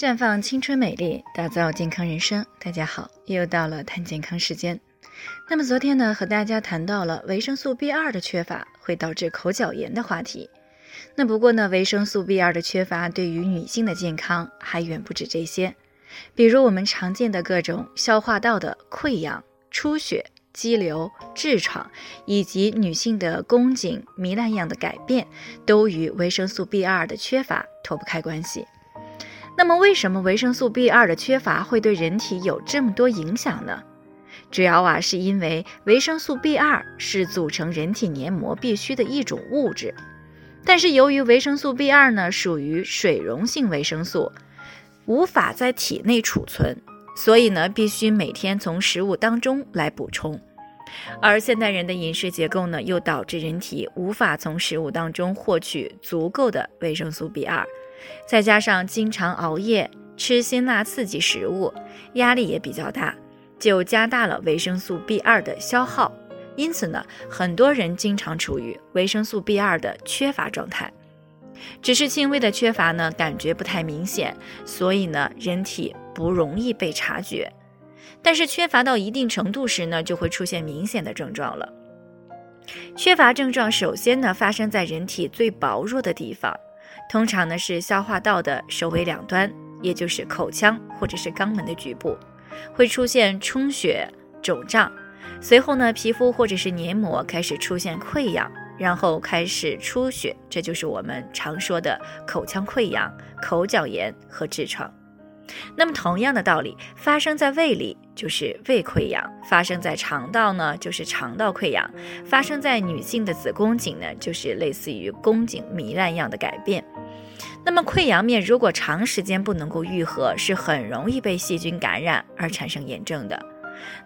绽放青春美丽，打造健康人生。大家好，又到了谈健康时间。那么昨天呢，和大家谈到了维生素 B 二的缺乏会导致口角炎的话题。那不过呢，维生素 B 二的缺乏对于女性的健康还远不止这些，比如我们常见的各种消化道的溃疡、出血。肌瘤、痔疮以及女性的宫颈糜烂样的改变，都与维生素 B2 的缺乏脱不开关系。那么，为什么维生素 B2 的缺乏会对人体有这么多影响呢？主要啊，是因为维生素 B2 是组成人体黏膜必须的一种物质，但是由于维生素 B2 呢属于水溶性维生素，无法在体内储存。所以呢，必须每天从食物当中来补充，而现代人的饮食结构呢，又导致人体无法从食物当中获取足够的维生素 B2，再加上经常熬夜、吃辛辣刺激食物，压力也比较大，就加大了维生素 B2 的消耗。因此呢，很多人经常处于维生素 B2 的缺乏状态。只是轻微的缺乏呢，感觉不太明显，所以呢，人体不容易被察觉。但是缺乏到一定程度时呢，就会出现明显的症状了。缺乏症状首先呢，发生在人体最薄弱的地方，通常呢是消化道的首尾两端，也就是口腔或者是肛门的局部，会出现充血、肿胀，随后呢，皮肤或者是黏膜开始出现溃疡。然后开始出血，这就是我们常说的口腔溃疡、口角炎和痔疮。那么同样的道理，发生在胃里就是胃溃疡，发生在肠道呢就是肠道溃疡，发生在女性的子宫颈呢就是类似于宫颈糜烂样的改变。那么溃疡面如果长时间不能够愈合，是很容易被细菌感染而产生炎症的。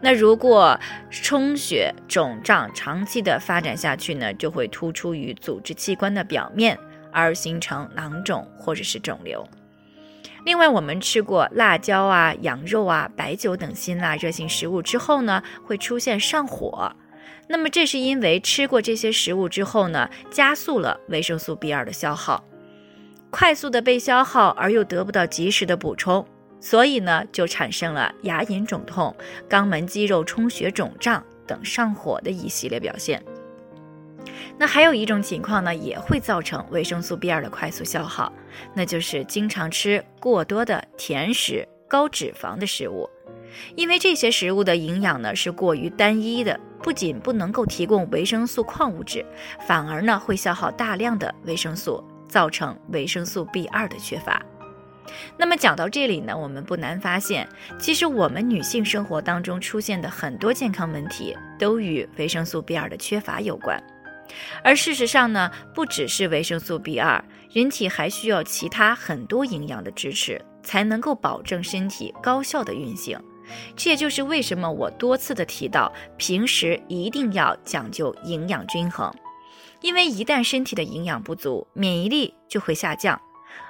那如果充血肿胀长期的发展下去呢，就会突出于组织器官的表面，而形成囊肿或者是肿瘤。另外，我们吃过辣椒啊、羊肉啊、白酒等辛辣热性食物之后呢，会出现上火。那么这是因为吃过这些食物之后呢，加速了维生素 B2 的消耗，快速的被消耗而又得不到及时的补充。所以呢，就产生了牙龈肿痛、肛门肌肉充血肿胀等上火的一系列表现。那还有一种情况呢，也会造成维生素 B2 的快速消耗，那就是经常吃过多的甜食、高脂肪的食物。因为这些食物的营养呢是过于单一的，不仅不能够提供维生素矿物质，反而呢会消耗大量的维生素，造成维生素 B2 的缺乏。那么讲到这里呢，我们不难发现，其实我们女性生活当中出现的很多健康问题，都与维生素 B2 的缺乏有关。而事实上呢，不只是维生素 B2，人体还需要其他很多营养的支持，才能够保证身体高效的运行。这也就是为什么我多次的提到，平时一定要讲究营养均衡，因为一旦身体的营养不足，免疫力就会下降。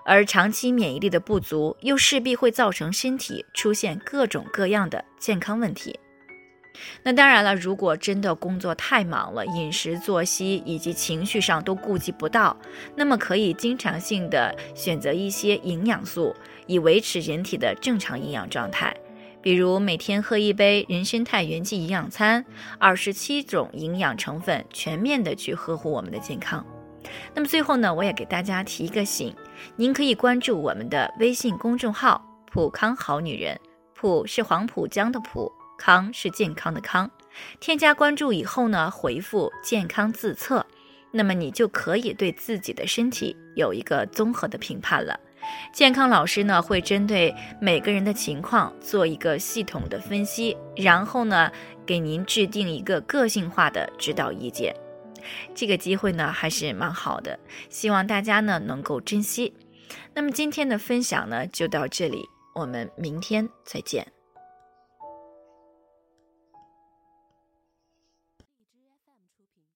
而长期免疫力的不足，又势必会造成身体出现各种各样的健康问题。那当然了，如果真的工作太忙了，饮食作息以及情绪上都顾及不到，那么可以经常性的选择一些营养素，以维持人体的正常营养状态。比如每天喝一杯人参肽元气营养餐，二十七种营养成分，全面的去呵护我们的健康。那么最后呢，我也给大家提一个醒，您可以关注我们的微信公众号“普康好女人”，普是黄浦江的浦，康是健康的康。添加关注以后呢，回复“健康自测”，那么你就可以对自己的身体有一个综合的评判了。健康老师呢，会针对每个人的情况做一个系统的分析，然后呢，给您制定一个个性化的指导意见。这个机会呢还是蛮好的，希望大家呢能够珍惜。那么今天的分享呢就到这里，我们明天再见。